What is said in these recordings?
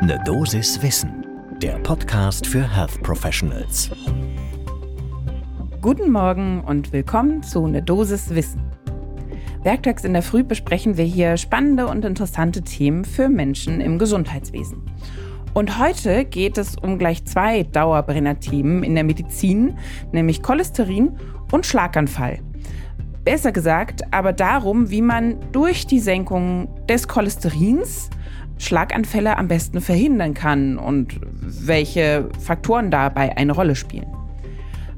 Ne Dosis Wissen, der Podcast für Health Professionals. Guten Morgen und willkommen zu Ne Dosis Wissen. Werktags in der Früh besprechen wir hier spannende und interessante Themen für Menschen im Gesundheitswesen. Und heute geht es um gleich zwei Dauerbrenner-Themen in der Medizin, nämlich Cholesterin und Schlaganfall. Besser gesagt, aber darum, wie man durch die Senkung des Cholesterins Schlaganfälle am besten verhindern kann und welche Faktoren dabei eine Rolle spielen.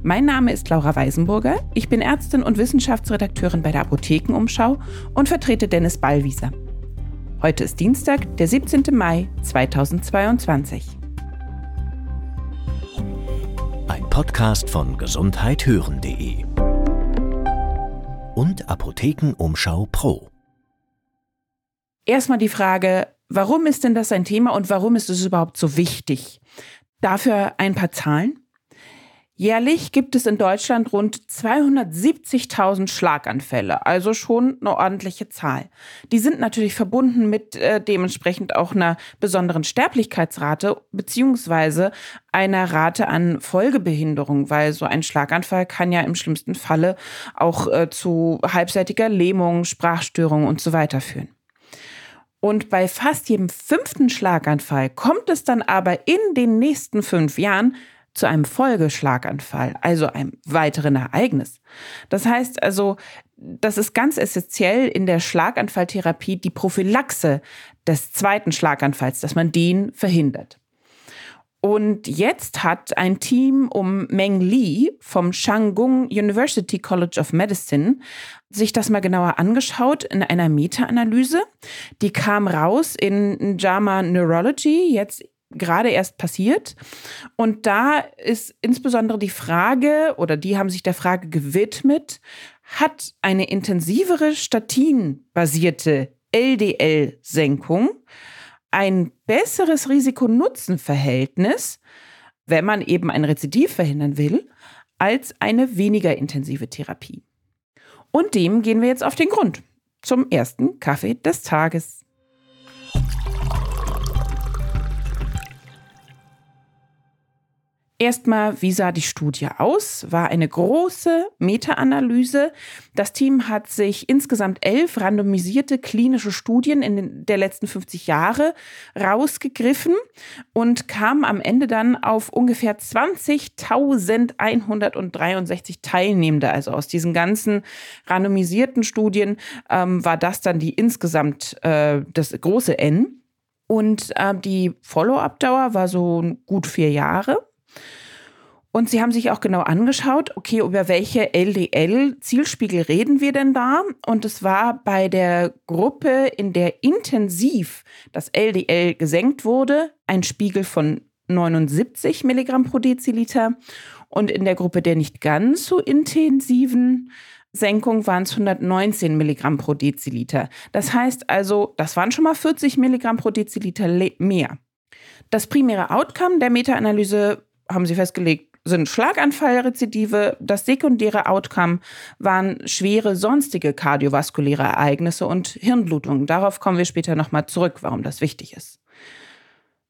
Mein Name ist Laura Weisenburger, ich bin Ärztin und Wissenschaftsredakteurin bei der Apothekenumschau und vertrete Dennis Ballwieser. Heute ist Dienstag, der 17. Mai 2022. Ein Podcast von gesundheithören.de und Apothekenumschau Pro. Erstmal die Frage, warum ist denn das ein Thema und warum ist es überhaupt so wichtig? Dafür ein paar Zahlen. Jährlich gibt es in Deutschland rund 270.000 Schlaganfälle, also schon eine ordentliche Zahl. Die sind natürlich verbunden mit äh, dementsprechend auch einer besonderen Sterblichkeitsrate beziehungsweise einer Rate an Folgebehinderung, weil so ein Schlaganfall kann ja im schlimmsten Falle auch äh, zu halbseitiger Lähmung, Sprachstörung und so weiter führen. Und bei fast jedem fünften Schlaganfall kommt es dann aber in den nächsten fünf Jahren zu einem Folgeschlaganfall, also einem weiteren Ereignis. Das heißt also, das ist ganz essentiell in der Schlaganfalltherapie die Prophylaxe des zweiten Schlaganfalls, dass man den verhindert. Und jetzt hat ein Team um Meng Li vom Shangung University College of Medicine sich das mal genauer angeschaut in einer Meta-Analyse. Die kam raus in JAMA Neurology jetzt gerade erst passiert. Und da ist insbesondere die Frage, oder die haben sich der Frage gewidmet, hat eine intensivere statinbasierte LDL-Senkung ein besseres Risiko-Nutzen-Verhältnis, wenn man eben ein Rezidiv verhindern will, als eine weniger intensive Therapie. Und dem gehen wir jetzt auf den Grund. Zum ersten Kaffee des Tages. Erstmal, wie sah die Studie aus? War eine große Meta-Analyse. Das Team hat sich insgesamt elf randomisierte klinische Studien in der letzten 50 Jahre rausgegriffen und kam am Ende dann auf ungefähr 20.163 Teilnehmende. Also aus diesen ganzen randomisierten Studien ähm, war das dann die insgesamt äh, das große N. Und äh, die Follow-up-Dauer war so gut vier Jahre. Und sie haben sich auch genau angeschaut, okay, über welche LDL-Zielspiegel reden wir denn da? Und es war bei der Gruppe, in der intensiv das LDL gesenkt wurde, ein Spiegel von 79 Milligramm pro Deziliter. Und in der Gruppe der nicht ganz so intensiven Senkung waren es 119 Milligramm pro Deziliter. Das heißt also, das waren schon mal 40 Milligramm pro Deziliter mehr. Das primäre Outcome der Meta-Analyse haben sie festgelegt, sind Schlaganfallrezidive. Das sekundäre Outcome waren schwere sonstige kardiovaskuläre Ereignisse und Hirnblutungen. Darauf kommen wir später nochmal zurück, warum das wichtig ist.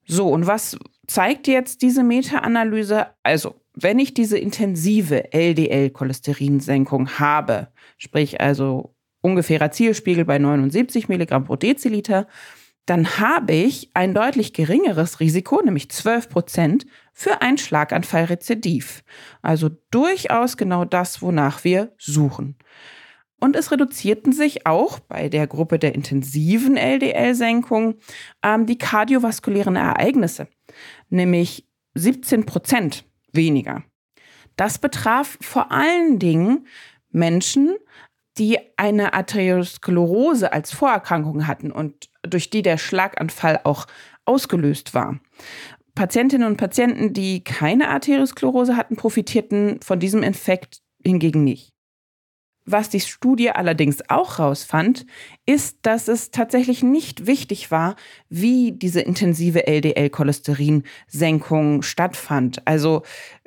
So, und was zeigt jetzt diese Meta-Analyse? Also, wenn ich diese intensive LDL-Cholesterinsenkung habe, sprich also ungefährer Zielspiegel bei 79 Milligramm pro Deziliter, dann habe ich ein deutlich geringeres Risiko, nämlich 12 Prozent, für ein Schlaganfallrezidiv. Also durchaus genau das, wonach wir suchen. Und es reduzierten sich auch bei der Gruppe der intensiven LDL-Senkung ähm, die kardiovaskulären Ereignisse, nämlich 17 Prozent weniger. Das betraf vor allen Dingen Menschen, die eine Arteriosklerose als Vorerkrankung hatten und durch die der Schlaganfall auch ausgelöst war. Patientinnen und Patienten, die keine Arteriosklerose hatten, profitierten von diesem Infekt hingegen nicht. Was die Studie allerdings auch rausfand, ist, dass es tatsächlich nicht wichtig war, wie diese intensive LDL-Cholesterinsenkung stattfand. Also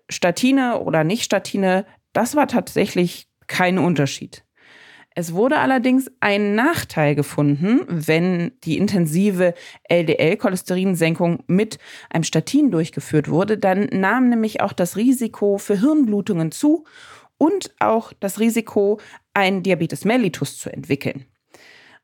Statine oder nicht Statine, das war tatsächlich kein Unterschied. Es wurde allerdings ein Nachteil gefunden, wenn die intensive LDL-Cholesterinsenkung mit einem Statin durchgeführt wurde. Dann nahm nämlich auch das Risiko für Hirnblutungen zu und auch das Risiko, einen Diabetes mellitus zu entwickeln.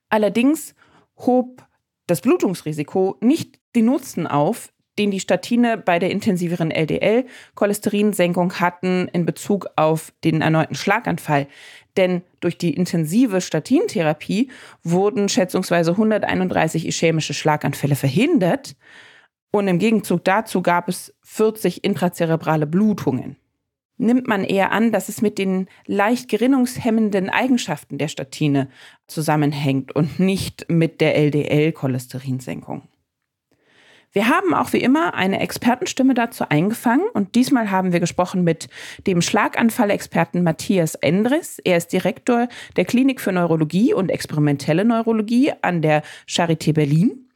Allerdings hob das Blutungsrisiko nicht den Nutzen auf, den die Statine bei der intensiveren LDL-Cholesterinsenkung hatten in Bezug auf den erneuten Schlaganfall. Denn durch die intensive Statintherapie wurden schätzungsweise 131 ischämische Schlaganfälle verhindert. Und im Gegenzug dazu gab es 40 intrazerebrale Blutungen. Nimmt man eher an, dass es mit den leicht gerinnungshemmenden Eigenschaften der Statine zusammenhängt und nicht mit der LDL-Cholesterinsenkung. Wir haben auch wie immer eine Expertenstimme dazu eingefangen und diesmal haben wir gesprochen mit dem Schlaganfallexperten Matthias Endres. Er ist Direktor der Klinik für Neurologie und experimentelle Neurologie an der Charité Berlin.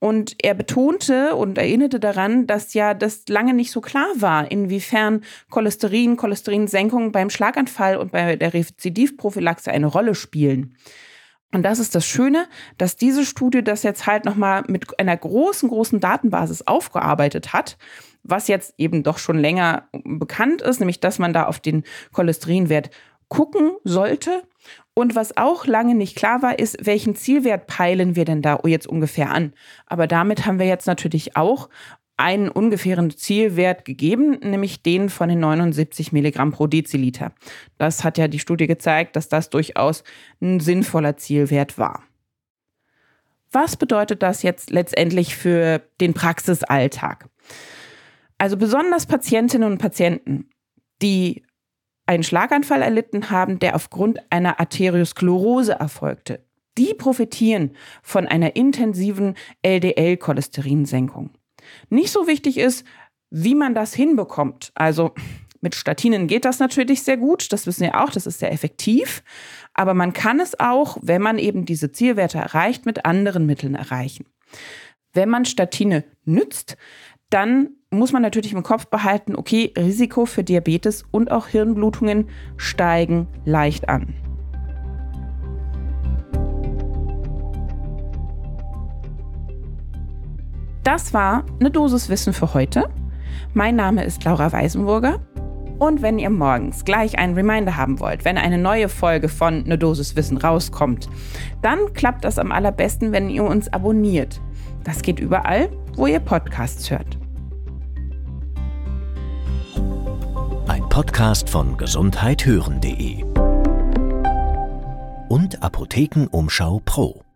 Und er betonte und erinnerte daran, dass ja das lange nicht so klar war, inwiefern Cholesterin, Cholesterinsenkung beim Schlaganfall und bei der Rezidivprophylaxe eine Rolle spielen. Und das ist das Schöne, dass diese Studie das jetzt halt nochmal mit einer großen, großen Datenbasis aufgearbeitet hat, was jetzt eben doch schon länger bekannt ist, nämlich dass man da auf den Cholesterinwert gucken sollte. Und was auch lange nicht klar war, ist, welchen Zielwert peilen wir denn da jetzt ungefähr an? Aber damit haben wir jetzt natürlich auch einen ungefähren Zielwert gegeben, nämlich den von den 79 Milligramm pro Deziliter. Das hat ja die Studie gezeigt, dass das durchaus ein sinnvoller Zielwert war. Was bedeutet das jetzt letztendlich für den Praxisalltag? Also besonders Patientinnen und Patienten, die einen Schlaganfall erlitten haben, der aufgrund einer Arteriosklerose erfolgte, die profitieren von einer intensiven LDL-Cholesterinsenkung. Nicht so wichtig ist, wie man das hinbekommt. Also mit Statinen geht das natürlich sehr gut, das wissen wir auch, das ist sehr effektiv. Aber man kann es auch, wenn man eben diese Zielwerte erreicht, mit anderen Mitteln erreichen. Wenn man Statine nützt, dann muss man natürlich im Kopf behalten, okay, Risiko für Diabetes und auch Hirnblutungen steigen leicht an. Das war eine Dosis Wissen für heute. Mein Name ist Laura Weisenburger. Und wenn ihr morgens gleich einen Reminder haben wollt, wenn eine neue Folge von Ne Dosis Wissen rauskommt, dann klappt das am allerbesten, wenn ihr uns abonniert. Das geht überall, wo ihr Podcasts hört. Ein Podcast von gesundheithören.de und Apothekenumschau Pro.